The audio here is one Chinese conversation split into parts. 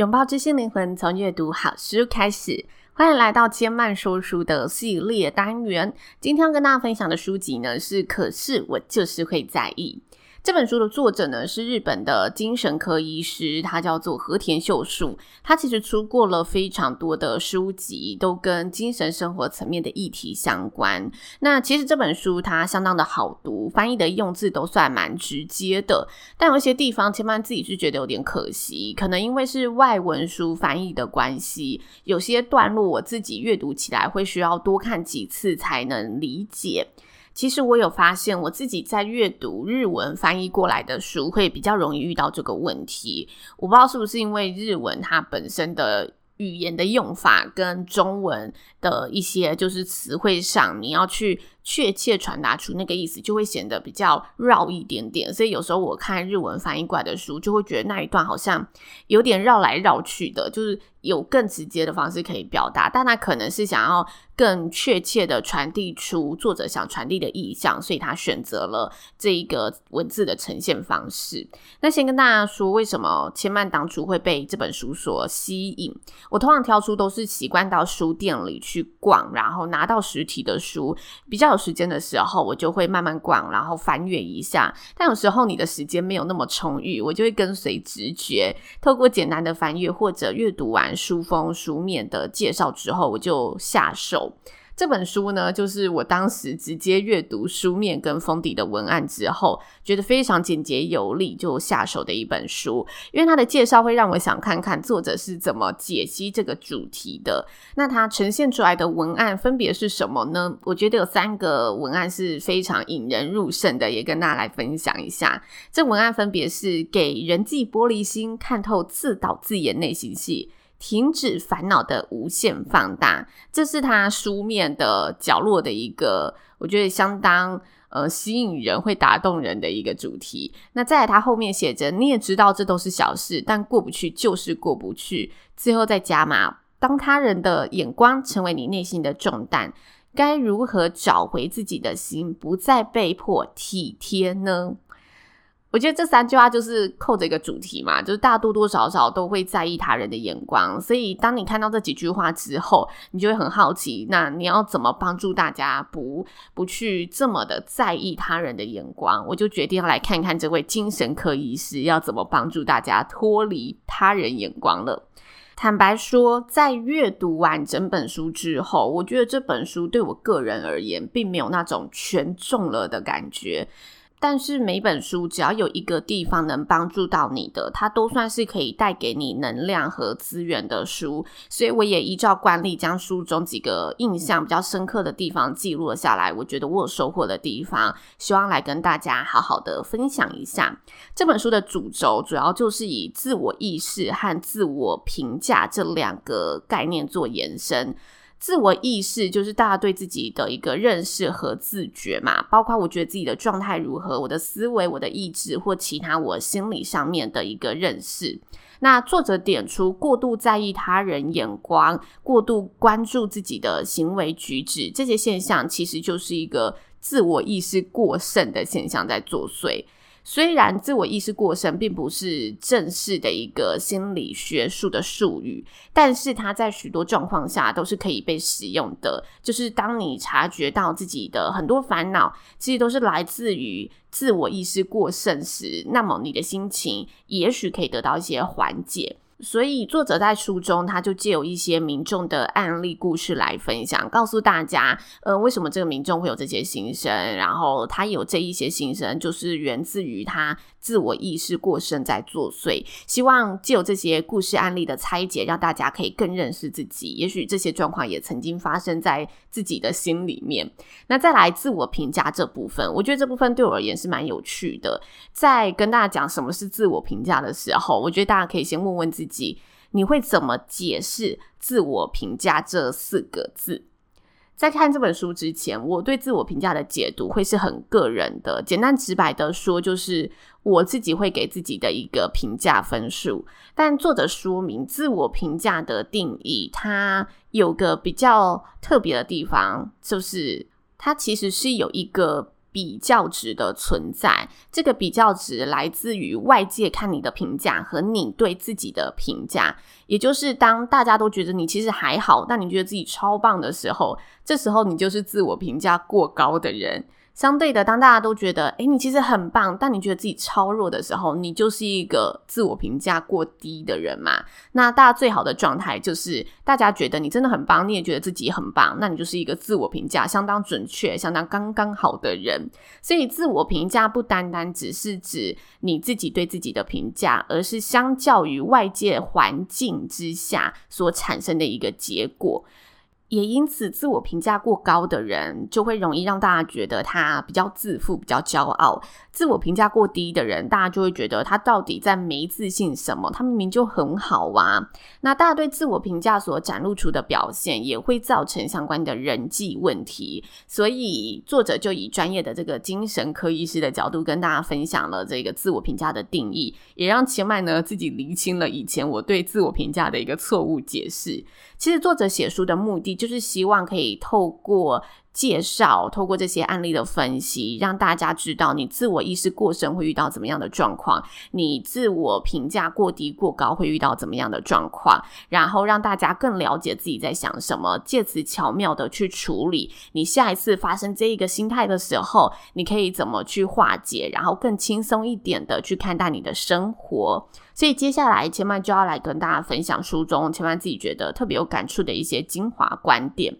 拥抱知性灵魂，从阅读好书开始。欢迎来到千曼说书的系列单元。今天要跟大家分享的书籍呢，是《可是我就是会在意》。这本书的作者呢，是日本的精神科医师，他叫做和田秀树。他其实出过了非常多的书籍，都跟精神生活层面的议题相关。那其实这本书它相当的好读，翻译的用字都算蛮直接的。但有一些地方，千万自己是觉得有点可惜，可能因为是外文书翻译的关系，有些段落我自己阅读起来会需要多看几次才能理解。其实我有发现，我自己在阅读日文翻译过来的书，会比较容易遇到这个问题。我不知道是不是因为日文它本身的语言的用法跟中文的一些就是词汇上，你要去。确切传达出那个意思，就会显得比较绕一点点。所以有时候我看日文翻译过来的书，就会觉得那一段好像有点绕来绕去的，就是有更直接的方式可以表达，但他可能是想要更确切的传递出作者想传递的意象，所以他选择了这一个文字的呈现方式。那先跟大家说，为什么千嫚当初会被这本书所吸引？我通常挑书都是习惯到书店里去逛，然后拿到实体的书，比较有。时间的时候，我就会慢慢逛，然后翻阅一下。但有时候你的时间没有那么充裕，我就会跟随直觉，透过简单的翻阅或者阅读完书封书面的介绍之后，我就下手。这本书呢，就是我当时直接阅读书面跟封底的文案之后，觉得非常简洁有力，就下手的一本书。因为它的介绍会让我想看看作者是怎么解析这个主题的。那它呈现出来的文案分别是什么呢？我觉得有三个文案是非常引人入胜的，也跟大家来分享一下。这文案分别是给人际玻璃心，看透自导自演内心戏。停止烦恼的无限放大，这是他书面的角落的一个，我觉得相当呃吸引人、会打动人的一个主题。那再来，他后面写着：“你也知道这都是小事，但过不去就是过不去。”最后再加码：“当他人的眼光成为你内心的重担，该如何找回自己的心，不再被迫体贴呢？”我觉得这三句话就是扣着一个主题嘛，就是大家多多少少都会在意他人的眼光，所以当你看到这几句话之后，你就会很好奇，那你要怎么帮助大家不不去这么的在意他人的眼光？我就决定要来看看这位精神科医师要怎么帮助大家脱离他人眼光了。坦白说，在阅读完整本书之后，我觉得这本书对我个人而言，并没有那种全中了的感觉。但是每本书只要有一个地方能帮助到你的，它都算是可以带给你能量和资源的书。所以我也依照惯例，将书中几个印象比较深刻的地方记录了下来。我觉得我有收获的地方，希望来跟大家好好的分享一下。这本书的主轴主要就是以自我意识和自我评价这两个概念做延伸。自我意识就是大家对自己的一个认识和自觉嘛，包括我觉得自己的状态如何，我的思维、我的意志或其他我心理上面的一个认识。那作者点出过度在意他人眼光、过度关注自己的行为举止，这些现象其实就是一个自我意识过剩的现象在作祟。虽然自我意识过剩并不是正式的一个心理学术的术语，但是它在许多状况下都是可以被使用的。就是当你察觉到自己的很多烦恼，其实都是来自于自我意识过剩时，那么你的心情也许可以得到一些缓解。所以作者在书中，他就借有一些民众的案例故事来分享，告诉大家，呃，为什么这个民众会有这些心声，然后他有这一些心声，就是源自于他自我意识过剩在作祟。希望借由这些故事案例的拆解，让大家可以更认识自己。也许这些状况也曾经发生在自己的心里面。那再来自我评价这部分，我觉得这部分对我而言是蛮有趣的。在跟大家讲什么是自我评价的时候，我觉得大家可以先问问自己。你会怎么解释“自我评价”这四个字？在看这本书之前，我对自我评价的解读会是很个人的，简单直白的说，就是我自己会给自己的一个评价分数。但作者说明，自我评价的定义，它有个比较特别的地方，就是它其实是有一个。比较值的存在，这个比较值来自于外界看你的评价和你对自己的评价，也就是当大家都觉得你其实还好，但你觉得自己超棒的时候，这时候你就是自我评价过高的人。相对的，当大家都觉得，诶，你其实很棒，但你觉得自己超弱的时候，你就是一个自我评价过低的人嘛。那大家最好的状态就是，大家觉得你真的很棒，你也觉得自己很棒，那你就是一个自我评价相当准确、相当刚刚好的人。所以，自我评价不单单只是指你自己对自己的评价，而是相较于外界环境之下所产生的一个结果。也因此，自我评价过高的人，就会容易让大家觉得他比较自负、比较骄傲；自我评价过低的人，大家就会觉得他到底在没自信什么？他明明就很好啊！那大家对自我评价所展露出的表现，也会造成相关的人际问题。所以，作者就以专业的这个精神科医师的角度，跟大家分享了这个自我评价的定义，也让前麦呢自己厘清了以前我对自我评价的一个错误解释。其实，作者写书的目的，就是希望可以透过介绍，透过这些案例的分析，让大家知道你自我意识过剩会遇到怎么样的状况，你自我评价过低过高会遇到怎么样的状况，然后让大家更了解自己在想什么，借此巧妙的去处理你下一次发生这一个心态的时候，你可以怎么去化解，然后更轻松一点的去看待你的生活。所以接下来千万就要来跟大家分享书中千万自己觉得特别有感触的一些精华观点。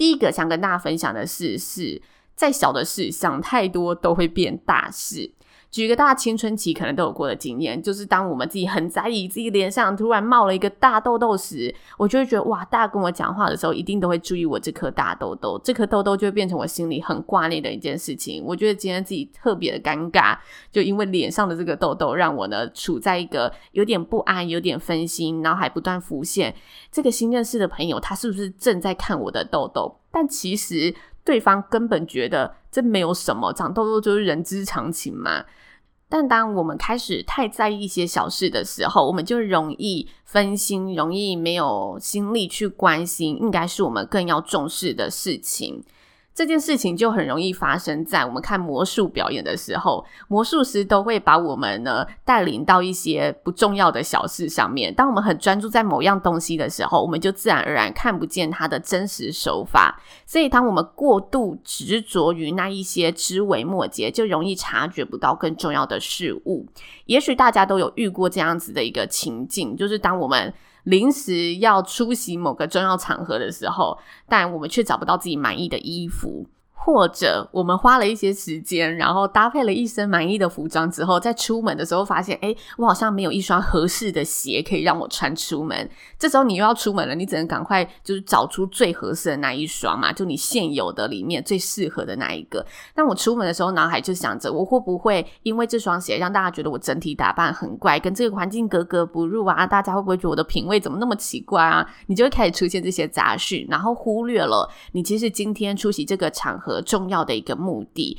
第一个想跟大家分享的是，是再小的事想太多都会变大事。举个大家青春期可能都有过的经验，就是当我们自己很在意自己脸上突然冒了一个大痘痘时，我就会觉得哇，大家跟我讲话的时候一定都会注意我这颗大痘痘，这颗痘痘就会变成我心里很挂念的一件事情。我觉得今天自己特别的尴尬，就因为脸上的这个痘痘，让我呢处在一个有点不安、有点分心，脑海不断浮现这个新认识的朋友，他是不是正在看我的痘痘？但其实对方根本觉得这没有什么，长痘痘就是人之常情嘛。但当我们开始太在意一些小事的时候，我们就容易分心，容易没有心力去关心，应该是我们更要重视的事情。这件事情就很容易发生在我们看魔术表演的时候，魔术师都会把我们呢带领到一些不重要的小事上面。当我们很专注在某样东西的时候，我们就自然而然看不见它的真实手法。所以，当我们过度执着于那一些枝微末节，就容易察觉不到更重要的事物。也许大家都有遇过这样子的一个情境，就是当我们临时要出席某个重要场合的时候，但我们却找不到自己满意的衣服。或者我们花了一些时间，然后搭配了一身满意的服装之后，在出门的时候发现，诶，我好像没有一双合适的鞋可以让我穿出门。这时候你又要出门了，你只能赶快就是找出最合适的那一双嘛，就你现有的里面最适合的那一个。但我出门的时候，脑海就想着，我会不会因为这双鞋让大家觉得我整体打扮很怪，跟这个环境格格不入啊？大家会不会觉得我的品味怎么那么奇怪啊？你就会开始出现这些杂讯，然后忽略了你其实今天出席这个场合。和重要的一个目的。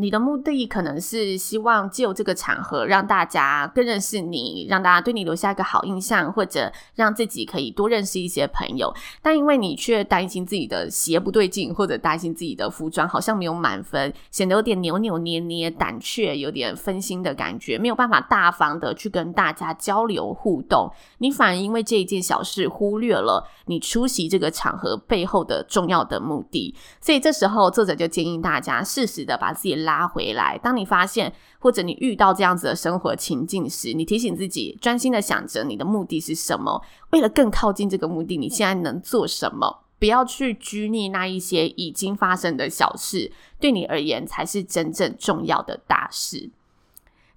你的目的可能是希望借由这个场合让大家更认识你，让大家对你留下一个好印象，或者让自己可以多认识一些朋友。但因为你却担心自己的鞋不对劲，或者担心自己的服装好像没有满分，显得有点扭扭捏捏、胆怯，有点分心的感觉，没有办法大方的去跟大家交流互动。你反而因为这一件小事忽略了你出席这个场合背后的重要的目的。所以这时候作者就建议大家适时的把自己拉回来。当你发现或者你遇到这样子的生活情境时，你提醒自己，专心的想着你的目的是什么，为了更靠近这个目的，你现在能做什么？不要去拘泥那一些已经发生的小事，对你而言才是真正重要的大事。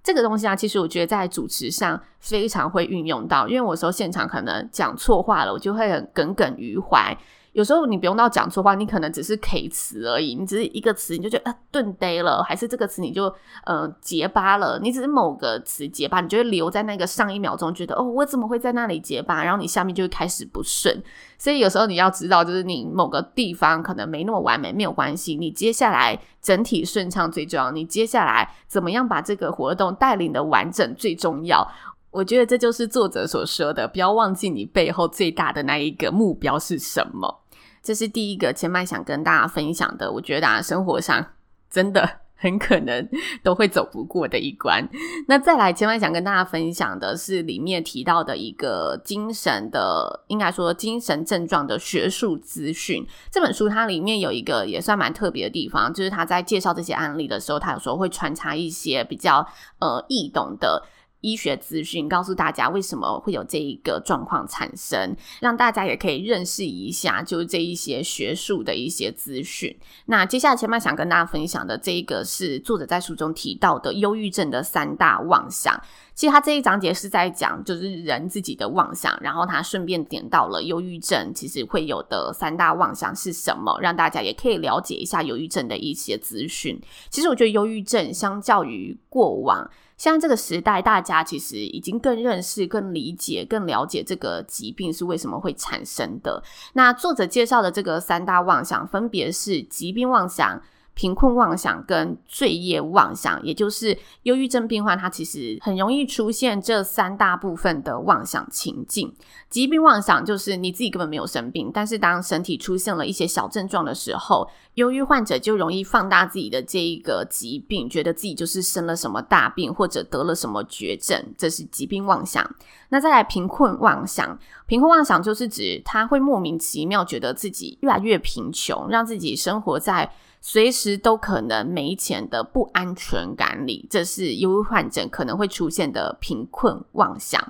这个东西啊，其实我觉得在主持上非常会运用到，因为我说现场可能讲错话了，我就会很耿耿于怀。有时候你不用到讲错话，你可能只是 K 词而已，你只是一个词你就觉得啊顿呆了，还是这个词你就呃结巴了，你只是某个词结巴，你就会留在那个上一秒钟，觉得哦我怎么会在那里结巴，然后你下面就会开始不顺。所以有时候你要知道，就是你某个地方可能没那么完美，没有关系，你接下来整体顺畅最重要，你接下来怎么样把这个活动带领的完整最重要。我觉得这就是作者所说的，不要忘记你背后最大的那一个目标是什么。这是第一个千嫚想跟大家分享的，我觉得大家生活上 真的很可能都会走不过的一关。那再来，千嫚想跟大家分享的是里面提到的一个精神的，应该说精神症状的学术资讯。这本书它里面有一个也算蛮特别的地方，就是他在介绍这些案例的时候，他有时候会穿插一些比较呃易懂的。医学资讯告诉大家为什么会有这一个状况产生，让大家也可以认识一下，就是这一些学术的一些资讯。那接下来前面想跟大家分享的这一个是作者在书中提到的忧郁症的三大妄想。其实他这一章节是在讲就是人自己的妄想，然后他顺便点到了忧郁症其实会有的三大妄想是什么，让大家也可以了解一下忧郁症的一些资讯。其实我觉得忧郁症相较于过往。现在这个时代，大家其实已经更认识、更理解、更了解这个疾病是为什么会产生的。那作者介绍的这个三大妄想，分别是疾病妄想。贫困妄想跟罪业妄想，也就是忧郁症病患，他其实很容易出现这三大部分的妄想情境。疾病妄想就是你自己根本没有生病，但是当身体出现了一些小症状的时候，忧郁患者就容易放大自己的这一个疾病，觉得自己就是生了什么大病或者得了什么绝症，这是疾病妄想。那再来贫困妄想，贫困妄想就是指他会莫名其妙觉得自己越来越贫穷，让自己生活在随时都可能没钱的不安全感里，这是忧郁患者可能会出现的贫困妄想。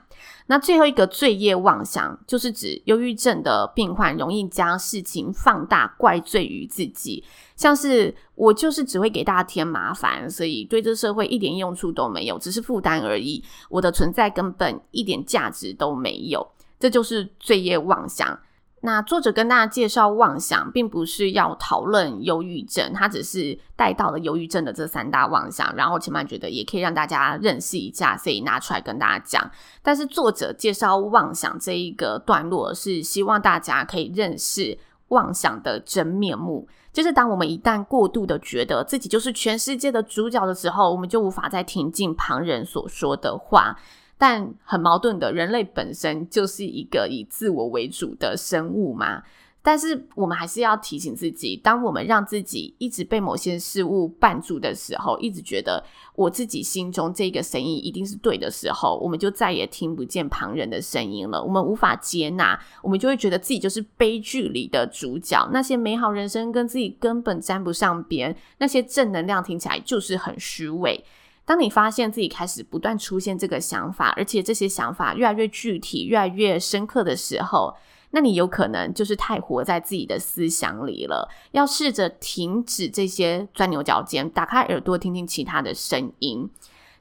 那最后一个罪业妄想，就是指忧郁症的病患容易将事情放大，怪罪于自己，像是我就是只会给大家添麻烦，所以对这社会一点用处都没有，只是负担而已。我的存在根本一点价值都没有，这就是罪业妄想。那作者跟大家介绍妄想，并不是要讨论忧郁症，他只是带到了忧郁症的这三大妄想，然后千嫚觉得也可以让大家认识一下，所以拿出来跟大家讲。但是作者介绍妄想这一个段落，是希望大家可以认识妄想的真面目，就是当我们一旦过度的觉得自己就是全世界的主角的时候，我们就无法再听进旁人所说的话。但很矛盾的，人类本身就是一个以自我为主的生物嘛。但是我们还是要提醒自己，当我们让自己一直被某些事物绊住的时候，一直觉得我自己心中这个声音一定是对的时候，我们就再也听不见旁人的声音了。我们无法接纳，我们就会觉得自己就是悲剧里的主角。那些美好人生跟自己根本沾不上边，那些正能量听起来就是很虚伪。当你发现自己开始不断出现这个想法，而且这些想法越来越具体、越来越深刻的时候，那你有可能就是太活在自己的思想里了。要试着停止这些钻牛角尖，打开耳朵听听其他的声音。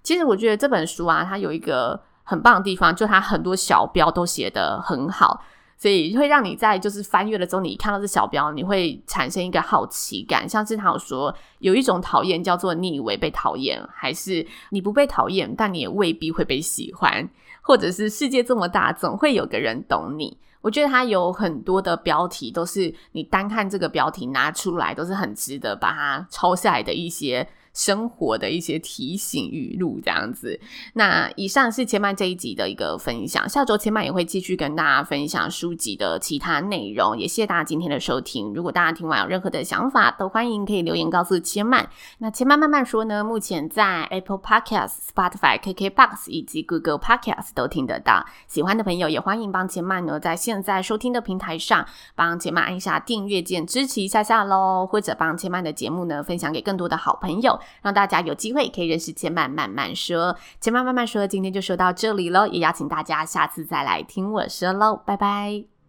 其实我觉得这本书啊，它有一个很棒的地方，就它很多小标都写得很好。所以会让你在就是翻阅的时候，你看到这小标，你会产生一个好奇感，像是他有说有一种讨厌叫做你以为被讨厌，还是你不被讨厌，但你也未必会被喜欢，或者是世界这么大，总会有个人懂你。我觉得它有很多的标题，都是你单看这个标题拿出来，都是很值得把它抄下来的一些。生活的一些提醒语录，这样子。那以上是千曼这一集的一个分享，下周千曼也会继续跟大家分享书籍的其他内容。也谢谢大家今天的收听。如果大家听完有任何的想法，都欢迎可以留言告诉千曼。那千曼慢慢说呢，目前在 Apple Podcast、Spotify、KKBox 以及 Google Podcast 都听得到。喜欢的朋友也欢迎帮千曼呢，在现在收听的平台上帮千曼按下订阅键，支持一下下喽，或者帮千曼的节目呢分享给更多的好朋友。让大家有机会可以认识千曼慢慢说。千曼慢慢说，今天就说到这里喽，也邀请大家下次再来听我说喽，拜拜。